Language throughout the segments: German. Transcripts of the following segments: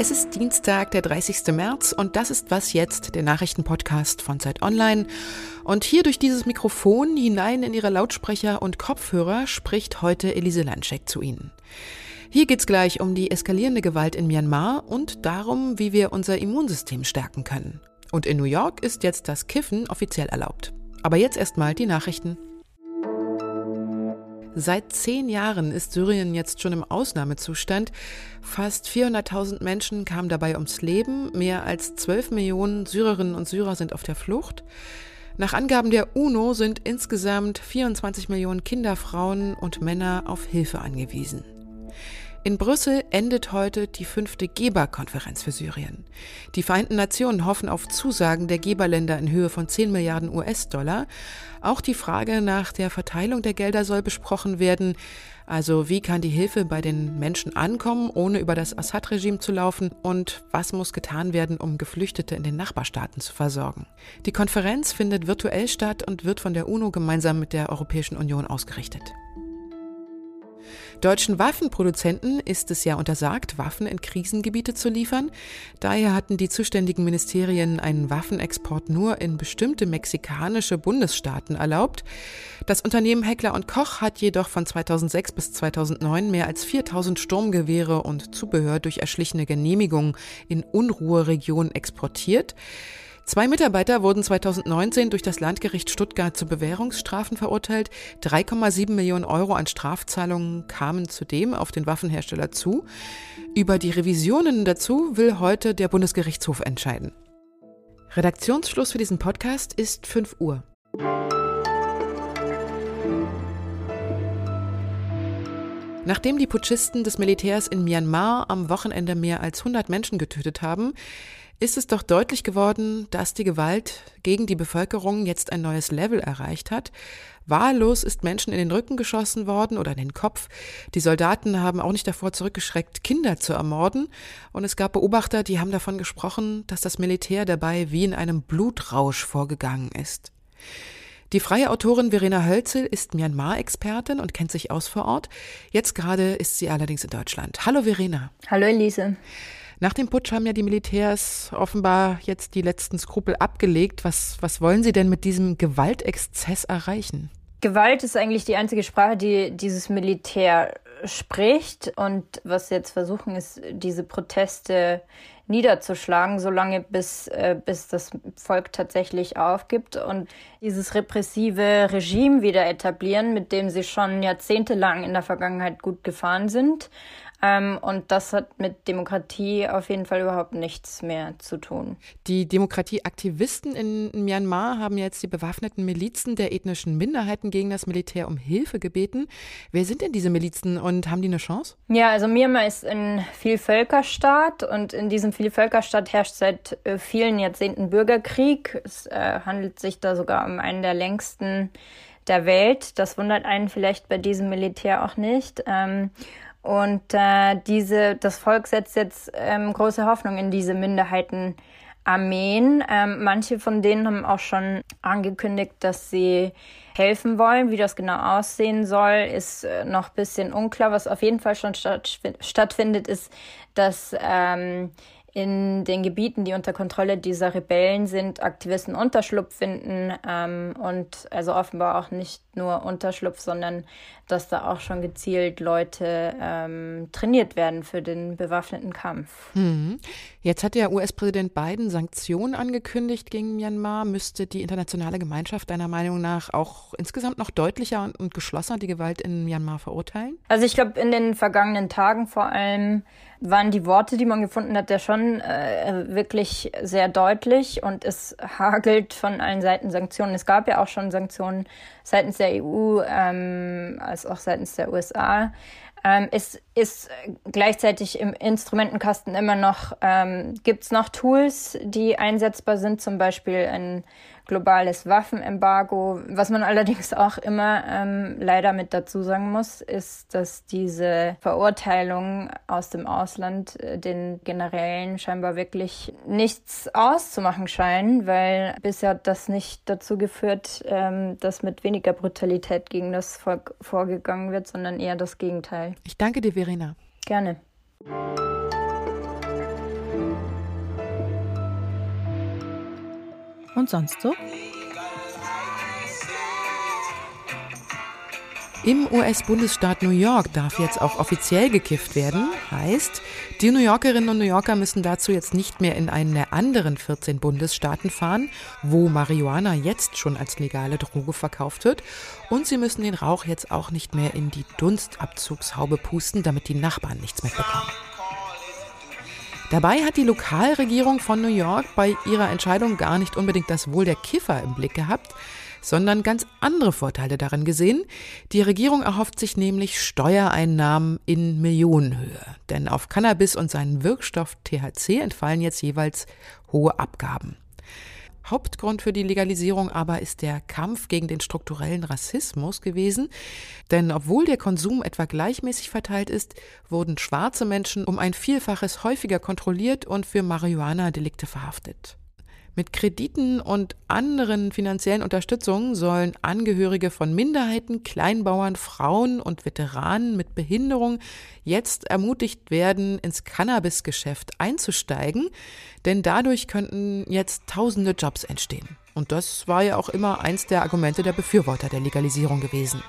Es ist Dienstag, der 30. März und das ist Was jetzt, der Nachrichtenpodcast von Zeit Online. Und hier durch dieses Mikrofon hinein in Ihre Lautsprecher und Kopfhörer spricht heute Elise Landschek zu Ihnen. Hier geht's gleich um die eskalierende Gewalt in Myanmar und darum, wie wir unser Immunsystem stärken können. Und in New York ist jetzt das Kiffen offiziell erlaubt. Aber jetzt erstmal die Nachrichten. Seit zehn Jahren ist Syrien jetzt schon im Ausnahmezustand. Fast 400.000 Menschen kamen dabei ums Leben. Mehr als 12 Millionen Syrerinnen und Syrer sind auf der Flucht. Nach Angaben der UNO sind insgesamt 24 Millionen Kinder, Frauen und Männer auf Hilfe angewiesen. In Brüssel endet heute die fünfte Geberkonferenz für Syrien. Die Vereinten Nationen hoffen auf Zusagen der Geberländer in Höhe von 10 Milliarden US-Dollar. Auch die Frage nach der Verteilung der Gelder soll besprochen werden. Also wie kann die Hilfe bei den Menschen ankommen, ohne über das Assad-Regime zu laufen? Und was muss getan werden, um Geflüchtete in den Nachbarstaaten zu versorgen? Die Konferenz findet virtuell statt und wird von der UNO gemeinsam mit der Europäischen Union ausgerichtet. Deutschen Waffenproduzenten ist es ja untersagt, Waffen in Krisengebiete zu liefern. Daher hatten die zuständigen Ministerien einen Waffenexport nur in bestimmte mexikanische Bundesstaaten erlaubt. Das Unternehmen Heckler und Koch hat jedoch von 2006 bis 2009 mehr als 4000 Sturmgewehre und Zubehör durch erschlichene Genehmigungen in Unruheregionen exportiert. Zwei Mitarbeiter wurden 2019 durch das Landgericht Stuttgart zu Bewährungsstrafen verurteilt. 3,7 Millionen Euro an Strafzahlungen kamen zudem auf den Waffenhersteller zu. Über die Revisionen dazu will heute der Bundesgerichtshof entscheiden. Redaktionsschluss für diesen Podcast ist 5 Uhr. Nachdem die Putschisten des Militärs in Myanmar am Wochenende mehr als 100 Menschen getötet haben, ist es doch deutlich geworden, dass die Gewalt gegen die Bevölkerung jetzt ein neues Level erreicht hat. Wahllos ist Menschen in den Rücken geschossen worden oder in den Kopf. Die Soldaten haben auch nicht davor zurückgeschreckt, Kinder zu ermorden. Und es gab Beobachter, die haben davon gesprochen, dass das Militär dabei wie in einem Blutrausch vorgegangen ist. Die freie Autorin Verena Hölzel ist Myanmar-Expertin und kennt sich aus vor Ort. Jetzt gerade ist sie allerdings in Deutschland. Hallo Verena. Hallo Elise. Nach dem Putsch haben ja die Militärs offenbar jetzt die letzten Skrupel abgelegt. Was, was wollen sie denn mit diesem Gewaltexzess erreichen? Gewalt ist eigentlich die einzige Sprache, die dieses Militär spricht. Und was sie jetzt versuchen, ist, diese Proteste niederzuschlagen, solange bis, äh, bis das Volk tatsächlich aufgibt und dieses repressive Regime wieder etablieren, mit dem sie schon jahrzehntelang in der Vergangenheit gut gefahren sind. Ähm, und das hat mit Demokratie auf jeden Fall überhaupt nichts mehr zu tun. Die Demokratieaktivisten in Myanmar haben jetzt die bewaffneten Milizen der ethnischen Minderheiten gegen das Militär um Hilfe gebeten. Wer sind denn diese Milizen und haben die eine Chance? Ja, also Myanmar ist ein Vielvölkerstaat und in diesem Vielvölkerstaat herrscht seit äh, vielen Jahrzehnten Bürgerkrieg. Es äh, handelt sich da sogar um einen der längsten der Welt. Das wundert einen vielleicht bei diesem Militär auch nicht. Ähm, und äh, diese, das Volk setzt jetzt ähm, große Hoffnung in diese Minderheitenarmeen. Ähm, manche von denen haben auch schon angekündigt, dass sie helfen wollen. Wie das genau aussehen soll, ist äh, noch bisschen unklar. Was auf jeden Fall schon stattfindet, ist, dass ähm, in den Gebieten, die unter Kontrolle dieser Rebellen sind, Aktivisten Unterschlupf finden ähm, und also offenbar auch nicht nur Unterschlupf, sondern dass da auch schon gezielt Leute ähm, trainiert werden für den bewaffneten Kampf. Mhm. Jetzt hat der US-Präsident Biden Sanktionen angekündigt gegen Myanmar. Müsste die internationale Gemeinschaft deiner Meinung nach auch insgesamt noch deutlicher und, und geschlossener die Gewalt in Myanmar verurteilen? Also ich glaube, in den vergangenen Tagen vor allem waren die Worte, die man gefunden hat, ja schon äh, wirklich sehr deutlich und es hagelt von allen Seiten Sanktionen. Es gab ja auch schon Sanktionen seitens der EU ähm, als auch seitens der USA. Ähm, es ist gleichzeitig im Instrumentenkasten immer noch, ähm, gibt es noch Tools, die einsetzbar sind, zum Beispiel ein globales Waffenembargo. Was man allerdings auch immer ähm, leider mit dazu sagen muss, ist, dass diese Verurteilungen aus dem Ausland äh, den Generälen scheinbar wirklich nichts auszumachen scheinen, weil bisher hat das nicht dazu geführt, ähm, dass mit weniger Brutalität gegen das Volk vorgegangen wird, sondern eher das Gegenteil. Ich danke dir, Verena. Gerne. Und sonst so? Im US-Bundesstaat New York darf jetzt auch offiziell gekifft werden. Heißt, die New Yorkerinnen und New Yorker müssen dazu jetzt nicht mehr in einen der anderen 14 Bundesstaaten fahren, wo Marihuana jetzt schon als legale Droge verkauft wird. Und sie müssen den Rauch jetzt auch nicht mehr in die Dunstabzugshaube pusten, damit die Nachbarn nichts mitbekommen. Dabei hat die Lokalregierung von New York bei ihrer Entscheidung gar nicht unbedingt das Wohl der Kiffer im Blick gehabt, sondern ganz andere Vorteile darin gesehen. Die Regierung erhofft sich nämlich Steuereinnahmen in Millionenhöhe. Denn auf Cannabis und seinen Wirkstoff THC entfallen jetzt jeweils hohe Abgaben. Hauptgrund für die Legalisierung aber ist der Kampf gegen den strukturellen Rassismus gewesen. Denn obwohl der Konsum etwa gleichmäßig verteilt ist, wurden schwarze Menschen um ein Vielfaches häufiger kontrolliert und für Marihuana-Delikte verhaftet. Mit Krediten und anderen finanziellen Unterstützungen sollen Angehörige von Minderheiten, Kleinbauern, Frauen und Veteranen mit Behinderung jetzt ermutigt werden, ins Cannabisgeschäft einzusteigen, denn dadurch könnten jetzt tausende Jobs entstehen. Und das war ja auch immer eins der Argumente der Befürworter der Legalisierung gewesen.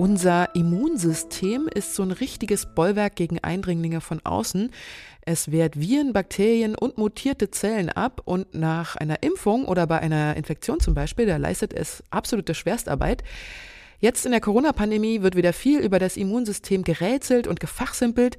Unser Immunsystem ist so ein richtiges Bollwerk gegen Eindringlinge von außen. Es wehrt Viren, Bakterien und mutierte Zellen ab und nach einer Impfung oder bei einer Infektion zum Beispiel, da leistet es absolute Schwerstarbeit. Jetzt in der Corona-Pandemie wird wieder viel über das Immunsystem gerätselt und gefachsimpelt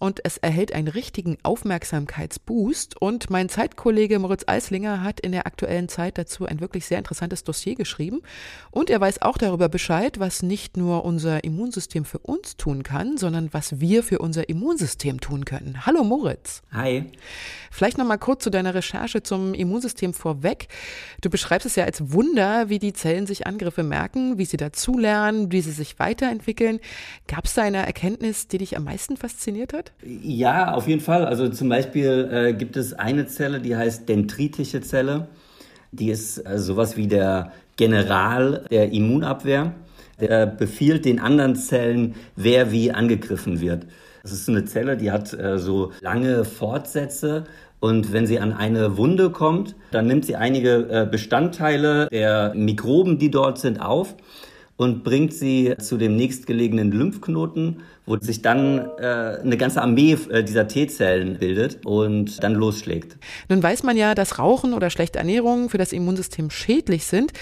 und es erhält einen richtigen Aufmerksamkeitsboost. Und mein Zeitkollege Moritz Eislinger hat in der aktuellen Zeit dazu ein wirklich sehr interessantes Dossier geschrieben. Und er weiß auch darüber Bescheid, was nicht nur unser Immunsystem für uns tun kann, sondern was wir für unser Immunsystem tun können. Hallo Moritz. Hi. Vielleicht noch mal kurz zu deiner Recherche zum Immunsystem vorweg. Du beschreibst es ja als Wunder, wie die Zellen sich Angriffe merken, wie sie dazulernen, wie sie sich weiterentwickeln. Gab es da eine Erkenntnis, die dich am meisten fasziniert hat? Ja, auf jeden Fall. Also zum Beispiel äh, gibt es eine Zelle, die heißt dendritische Zelle. Die ist äh, sowas wie der General der Immunabwehr. Der befiehlt den anderen Zellen, wer wie angegriffen wird. Das ist eine Zelle, die hat äh, so lange Fortsätze und wenn sie an eine Wunde kommt, dann nimmt sie einige äh, Bestandteile der Mikroben, die dort sind, auf und bringt sie zu dem nächstgelegenen Lymphknoten, wo sich dann äh, eine ganze Armee äh, dieser T-Zellen bildet und dann losschlägt. Nun weiß man ja, dass Rauchen oder schlechte Ernährung für das Immunsystem schädlich sind.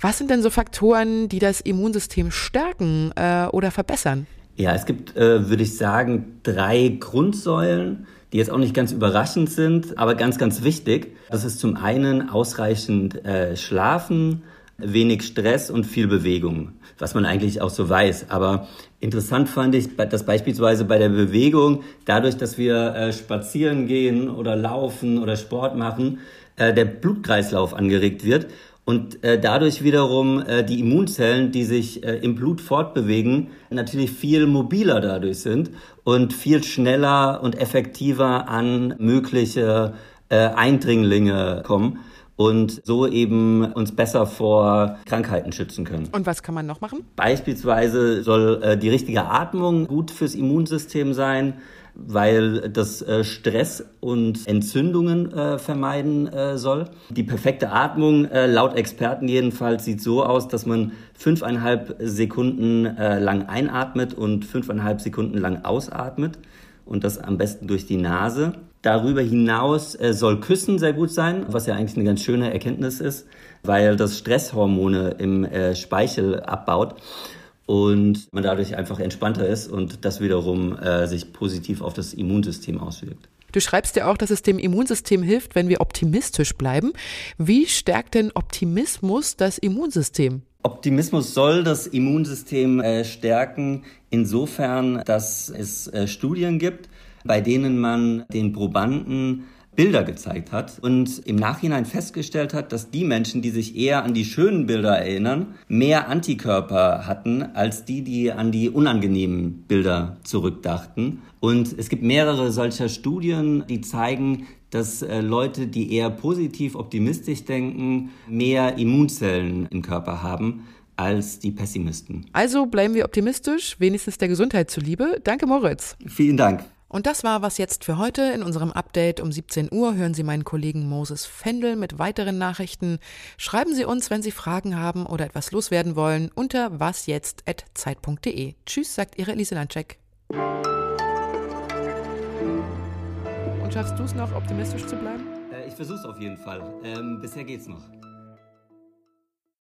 Was sind denn so Faktoren, die das Immunsystem stärken äh, oder verbessern? Ja, es gibt, äh, würde ich sagen, drei Grundsäulen, die jetzt auch nicht ganz überraschend sind, aber ganz, ganz wichtig. Das ist zum einen ausreichend äh, Schlafen, wenig Stress und viel Bewegung, was man eigentlich auch so weiß. Aber interessant fand ich, dass beispielsweise bei der Bewegung, dadurch, dass wir äh, spazieren gehen oder laufen oder Sport machen, äh, der Blutkreislauf angeregt wird und äh, dadurch wiederum die Immunzellen, die sich im Blut fortbewegen, natürlich viel mobiler dadurch sind und viel schneller und effektiver an mögliche Eindringlinge kommen und so eben uns besser vor Krankheiten schützen können. Und was kann man noch machen? Beispielsweise soll äh, die richtige Atmung gut fürs Immunsystem sein weil das äh, Stress und Entzündungen äh, vermeiden äh, soll. Die perfekte Atmung, laut Experten jedenfalls, sieht so aus, dass man fünfeinhalb Sekunden lang einatmet und fünfeinhalb Sekunden lang ausatmet und das am besten durch die Nase. Darüber hinaus äh, soll Küssen sehr gut sein, was ja eigentlich eine ganz schöne Erkenntnis ist, weil das Stresshormone im äh, Speichel abbaut und man dadurch einfach entspannter ist und das wiederum äh, sich positiv auf das Immunsystem auswirkt. Du schreibst ja auch, dass es dem Immunsystem hilft, wenn wir optimistisch bleiben. Wie stärkt denn Optimismus das Immunsystem? Optimismus soll das Immunsystem stärken, insofern, dass es Studien gibt, bei denen man den Probanden Bilder gezeigt hat und im Nachhinein festgestellt hat, dass die Menschen, die sich eher an die schönen Bilder erinnern, mehr Antikörper hatten als die, die an die unangenehmen Bilder zurückdachten. Und es gibt mehrere solcher Studien, die zeigen, dass äh, Leute, die eher positiv optimistisch denken, mehr Immunzellen im Körper haben als die Pessimisten. Also bleiben wir optimistisch, wenigstens der Gesundheit zuliebe. Danke, Moritz. Vielen Dank. Und das war was jetzt für heute. In unserem Update um 17 Uhr hören Sie meinen Kollegen Moses Fendel mit weiteren Nachrichten. Schreiben Sie uns, wenn Sie Fragen haben oder etwas loswerden wollen, unter wasjetzt.zeit.de. Tschüss, sagt Ihre Elise Landcheck. Und schaffst du es noch, optimistisch zu bleiben? Äh, ich versuche es auf jeden Fall. Ähm, bisher geht's noch.